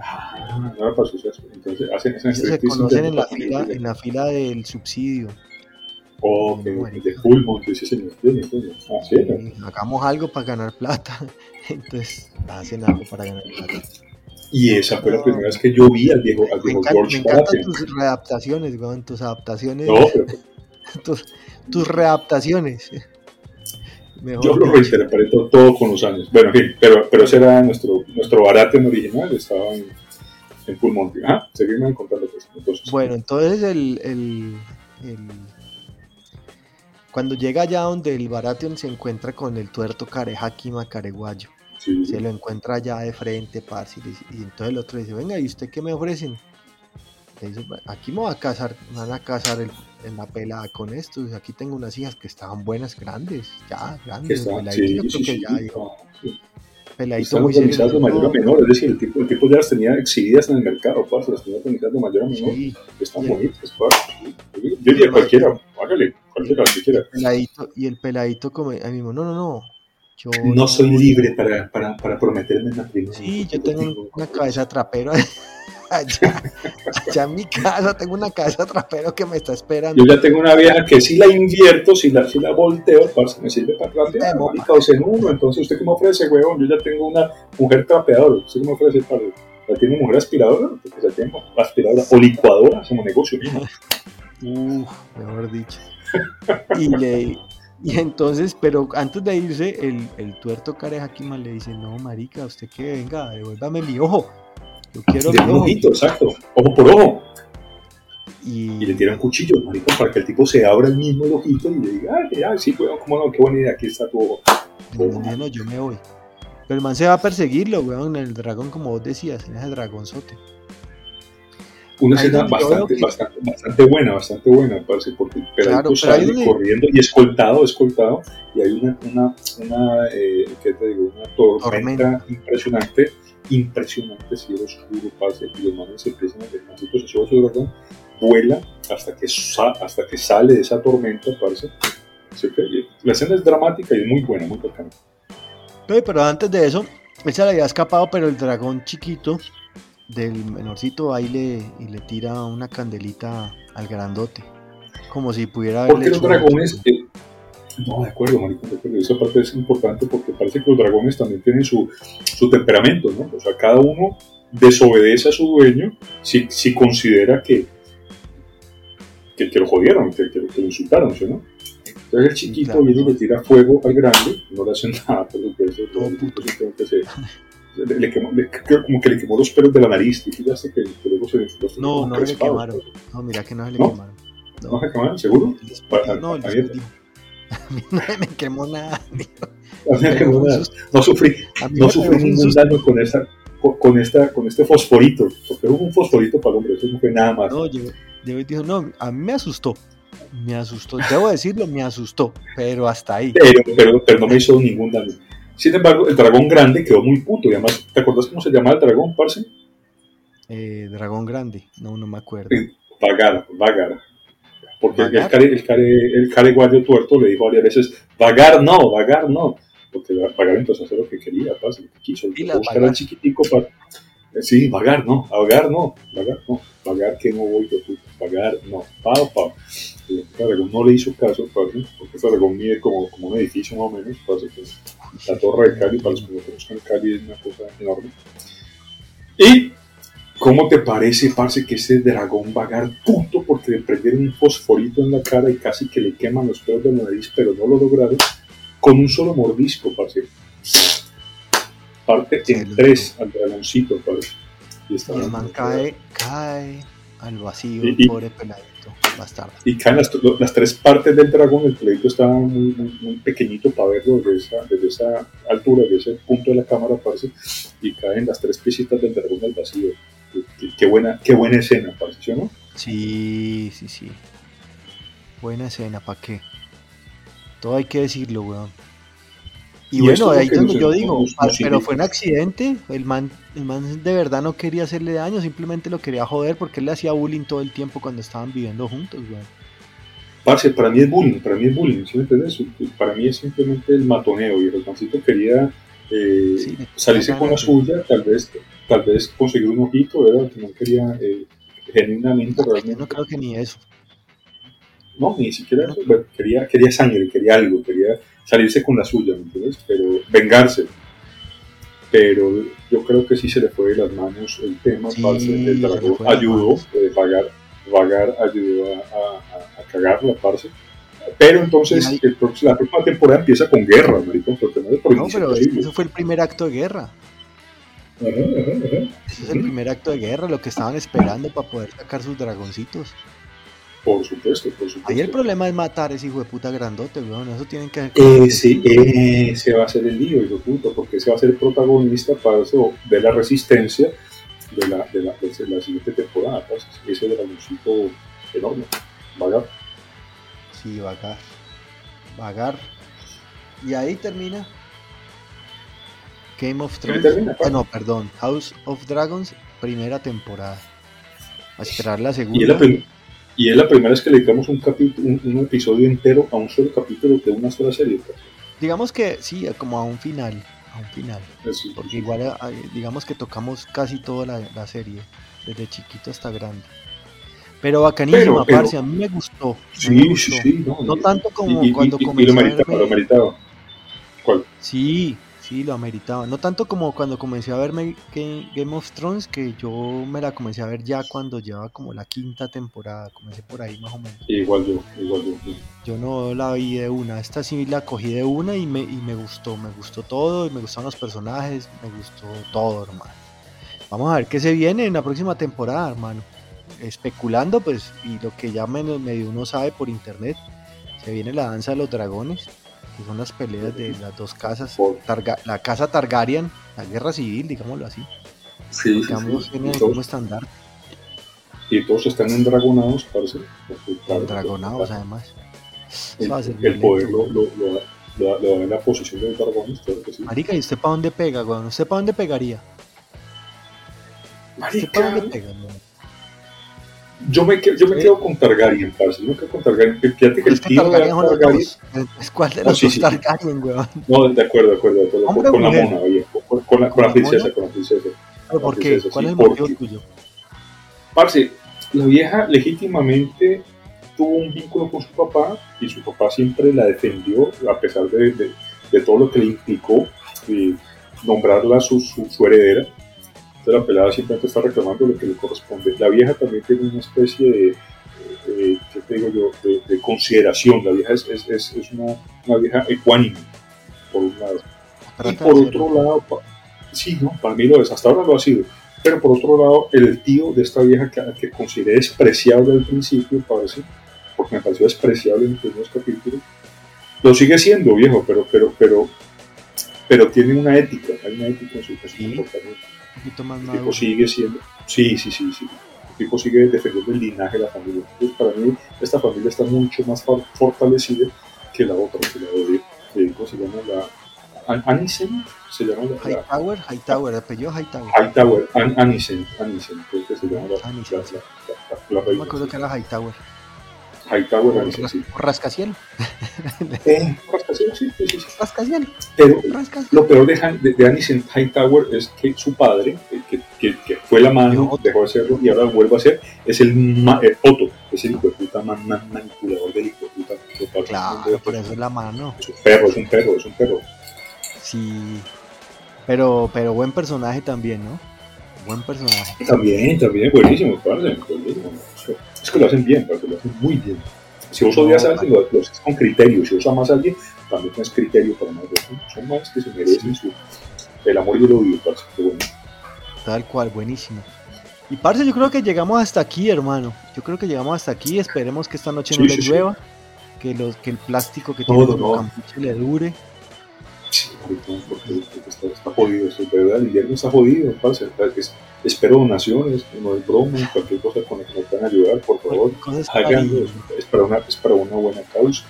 Ah, no eso. Entonces hacen esa Se conocen en la, fila, en la fila del subsidio. Oh, de full ese señor. Ah, sí, Hagamos algo para ganar plata. (laughs) Entonces hacen algo para ganar plata. Y esa fue la primera vez que yo vi al viejo, al viejo George Me encantan tus readaptaciones, tus adaptaciones. No, pero... (laughs) tus, tus readaptaciones. Yo lo reinterpreté todo con los años. Bueno, en fin, pero, pero ese era nuestro, nuestro en original, estaba en, en. Ah, seguimos encontrando cosas. Entonces, bueno, entonces el, el, el, cuando llega allá donde el Baratheon se encuentra con el tuerto Carejaki Macareguayo, se lo encuentra allá de frente, parce, y, y entonces el otro dice, venga, ¿y usted qué me ofrecen? Aquí me voy a casar, me van a casar en la pelada con esto. Aquí tengo unas hijas que estaban buenas, grandes, ya, grandes. peladito, sí, sí, ya, dijo, peladito muy serio. de mayor a menor, es decir, el tipo, el tipo ya las tenía exhibidas en el mercado, parce, las tenía organizadas de mayor a menor. Están bonitas, parce. Yo diría cualquiera, hágale, cualquiera, que quiera. Peladito, y el peladito como, mismo, no, no, no. Yo no, soy libre para, para, para prometerme en matrimonio. Sí, yo tengo una cabeza trapera (laughs) allá, allá en mi casa, tengo una casa trapero que me está esperando. Yo ya tengo una vieja que si la invierto, si la, si la volteo, parce, me sirve para trapear, marica, o en uno, entonces usted qué me ofrece, huevón, yo ya tengo una mujer trapeadora, usted qué me ofrece, para ¿La tiene mujer aspiradora? Porque ya tengo aspiradora o licuadora, hacemos negocio. Uf, mejor dicho. Y, le, y entonces, pero antes de irse, el, el tuerto Careja mal le dice, no, marica, usted que venga, devuélvame mi ojo. Yo quiero de un ojito, exacto, ojo por ojo. Y... y, le tira un cuchillo, marico, para que el tipo se abra el mismo el ojito y le diga, ay, ay sí, weón, cómo no, qué buena idea, aquí está tu ojo. No, no, yo me voy. Pero el man se va a perseguirlo, weón, el dragón, como vos decías, en ese dragonzote. Una escena bastante, bastante, bastante buena, bastante buena, parece, porque el peladito sale corriendo y escoltado, escoltado, y hay una, una, una eh, ¿qué te digo? Una tormenta, impresionante impresionante cielo oscuro, pase, y los manes se empiezan a dejar, entonces ese dragón vuela hasta que, hasta que sale de esa tormenta, parece. La escena es dramática y es muy buena, muy bacana. Pero antes de eso, él se le había escapado, pero el dragón chiquito del menorcito ahí le, y le tira una candelita al grandote. Como si pudiera Porque los dragones, eh, no, de acuerdo, marico, de acuerdo. Esa parte es importante porque parece que los dragones también tienen su, su temperamento, ¿no? O sea, cada uno desobedece a su dueño si, si considera que, que, lo jodieron, que, que, lo insultaron, ¿sí, ¿no? Entonces el chiquito viene y le tira fuego al grande, no le hacen nada, por supuesto, todo que se, le, quemó, le, como que le quemó los pelos de la nariz, y fíjate que, que luego se los No, no le quemaron. No, mira que no se le ¿No? quemaron. No. ¿No se quemaron? ¿Seguro? No, no, (laughs) A mí no me quemó nada. No sufrí, no sufrí ningún daño con esta, con, esta, con este fosforito, porque hubo un fosforito para el hombre, eso no fue nada más. No, yo, yo dijo, no, a mí me asustó, me asustó, debo decirlo, me asustó, pero hasta ahí. Pero, pero, pero no me hizo ningún daño. Sin embargo, el dragón grande quedó muy puto, y además, ¿te acuerdas cómo se llamaba el dragón, parce? Eh, dragón grande, no, no me acuerdo. Vagar, Vagar. Porque el care, el, care, el care guardio tuerto le dijo varias veces, vagar no, vagar no. Porque vagar entonces hacer lo que quería, pasa, lo que quiso. Buscar al chiquitico para... Sí, vagar no, vagar no, vagar no, vagar que no voy yo, vagar no, pao, pao. El dragón no le hizo caso, parce, porque ese dragón mide como, como un edificio más o menos, parce, que la torre de Cali, para los que no conozcan Cali es una cosa enorme. Y ¿Cómo te parece, parce, que ese dragón vagar puto porque le prendieron un fosforito en la cara y casi que le queman los pelos de la nariz, pero no lo lograron? Con un solo mordisco, parce. Parte en tres al dragoncito, parce. Y, el man cae, cae al vacío, y, pobre peladito, bastardo. Y caen las, las, tres partes del dragón, el peladito estaba muy, muy, pequeñito para verlo desde esa, desde esa altura, desde ese punto de la cámara, parce, y caen las tres piecitas del dragón al vacío. Qué, buena, qué buena escena, ¿pareció, no? Sí, sí, sí. Buena escena, ¿para qué? Todo hay que decirlo, weón. Y, bueno, ahí es donde yo digo, pero fue un accidente, el man, el man de verdad no quería hacerle daño, simplemente lo quería joder porque él le hacía bullying todo el tiempo cuando estaban viviendo juntos, weón. Parce, para mí es bullying, para mí es bullying, ¿sí me entiendes? Para mí es simplemente el matoneo y el mancito quería eh, salirse con la suya, tal vez, tal vez conseguir un ojito, ¿verdad? Que no quería eh, genuinamente realmente. Yo no creo que ni eso. No, ni siquiera eso. quería, quería sangre, quería algo, quería salirse con la suya, ¿me entiendes? Pero vengarse. Pero yo creo que sí se le fue de las manos el tema, sí, el dragón ayudó, eh, Vagar, Vagar ayudó a, a, a cagarla, parce. Pero entonces el, la próxima temporada empieza con guerra, marico, porque no, no pero eso fue el primer acto de guerra. Ese es el primer acto de guerra, lo que estaban esperando para poder sacar sus dragoncitos. Por supuesto, por supuesto. Ahí el problema es matar a ese hijo de puta grandote, weón. Eso tienen que. Ese, ese va a ser el lío, hijo de puta, porque ese va a ser el protagonista para eso, de la resistencia de la, de la, de la siguiente temporada. Pues. Ese dragoncito enorme, vagar. Sí, vagar. Vagar. Y ahí termina Game of Thrones. Ah, no, perdón. House of Dragons, primera temporada. A esperar la segunda. Y es la, primera vez que le dedicamos un, episodio entero a un solo capítulo de una sola serie. Pues. Digamos que sí, como a un final. A un final. Porque igual, eh, digamos que tocamos casi toda la, serie, desde chiquito hasta grande. Pero bacanísima, parce, a mí me gustó. Sí, sí, sí. No, tanto como cuando comencé a verme... ¿Cuál? Sí, Sí, lo ameritaba. No tanto como cuando comencé a verme Game of Thrones, que yo me la comencé a ver ya cuando llevaba como la quinta temporada. Comencé por ahí más o menos. Igual yo, igual yo. Yo no la vi de una. Esta sí la cogí de una y me, y me gustó. Me gustó todo y me gustaron los personajes. Me gustó todo, hermano. Vamos a ver qué se viene en la próxima temporada, hermano. Especulando, pues, y lo que ya medio uno sabe por internet, se viene la danza de los dragones son las peleas de las dos casas, la casa Targaryen, la guerra civil, digámoslo así. Sí, sí, como estándar. Y todos están endragonados, parece. Endragonados, además. El, poder lo, lo, lo, da en la posición de los dragones, claro que sí. Marica, ¿y usted para dónde pega, güey? ¿Usted para dónde pegaría? Marica. ¿Usted para dónde pega, yo me, yo me quedo con Targaryen, parce. Yo me quedo con Targaryen. Fíjate que el tío de Targaryen. ¿Es cuál de los Targaryen, weón? No, de acuerdo, de acuerdo. De acuerdo. Con, la mona, oye. Con, con, la, con la princesa, con la princesa. ¿Pero por qué? ¿Cuál es el motivo tuyo? Parce, la vieja legítimamente tuvo un vínculo con su papá y su papá siempre la defendió a pesar de, de, de todo lo que le implicó eh, nombrarla su, su, su heredera la pelada simplemente está reclamando lo que le corresponde. La vieja también tiene una especie de, ¿qué te digo yo?, de, consideración. La vieja es, es, es, una, una, vieja ecuánime, por un lado. Y por otro lado, sí, ¿no? Para mí lo es, hasta ahora lo ha sido. Pero por otro lado, el tío de esta vieja que, que consideré despreciable al principio, parece, porque me pareció despreciable en los primeros capítulos, lo sigue siendo, viejo, pero, pero, pero, pero tiene una ética, hay una ética en su, comportamiento poquito más El tipo sigue siendo, sí, sí, sí, sí. El tipo sigue defendiendo el linaje de la familia. Entonces, para mí, esta familia está mucho más fortalecida que la otra, que la de, ¿cómo se llama? La, Anisen, se llama la. Hightower, Hightower, apellido Hightower. Hightower, An Anisen, Anisen, creo que se llama la. Anisen, la, la, la, la, me acuerdo que era Hightower. Hightower Anisen, sí. Rascaciel. (laughs) Eh, Rascaciel, sí, sí, sí. Rascaciel. Pero lo peor de, de, de Hightower es que su padre, que, que, que fue la mano, dejó de hacerlo y ahora lo vuelve a hacer, es el, el Otto, es el hijo de puta man, man, manipulador del hijo de puta. Claro, por eso es la mano. Es un perro, es un perro, es un perro. Sí, pero, pero buen personaje también, ¿no? Buen personaje. También, también, buenísimo, parce, buenísimo. Es que lo hacen bien, parce, lo hacen muy bien. Si vos odias a alguien, lo, lo haces con criterio. Si vos amas a alguien, también tienes criterio para más. Son más que se merecen su, el amor y el odio, parce. Bueno. Tal cual, buenísimo. Y parce, yo creo que llegamos hasta aquí, hermano. Yo creo que llegamos hasta aquí. Esperemos que esta noche no le llueva. Que, los, que el plástico que tiene el campuche le dure. Porque, está, está, jodido, esto, de verdad, el está jodido, parce, espero donaciones, no hay broma, cualquier cosa con la que nos puedan ayudar, por favor, háganlo, es para, una, es para una buena causa,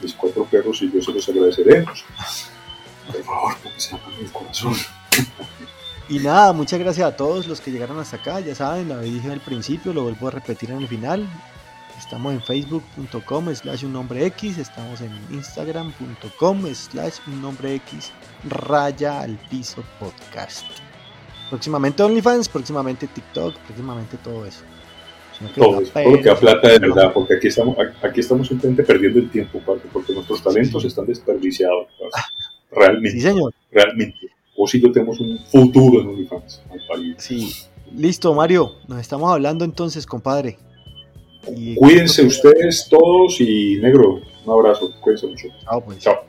mis cuatro perros y yo se los agradeceremos, por favor, porque se aman el corazón. Y nada, muchas gracias a todos los que llegaron hasta acá, ya saben, lo dije al principio, lo vuelvo a repetir en el final, Estamos en facebook.com slash un nombre X, estamos en instagram.com slash un nombre X raya al piso podcast. Próximamente OnlyFans, próximamente TikTok, próximamente todo eso. Todo, todo lo que plata de verdad, porque aquí estamos, aquí estamos simplemente perdiendo el tiempo, porque nuestros talentos están desperdiciados. Realmente. Sí, señor. Realmente. O si yo tenemos un futuro en OnlyFans. Sí. Listo, Mario. Nos estamos hablando entonces, compadre. Cuídense ustedes todos y negro, un abrazo. Cuídense mucho. Chao, pues. Chao.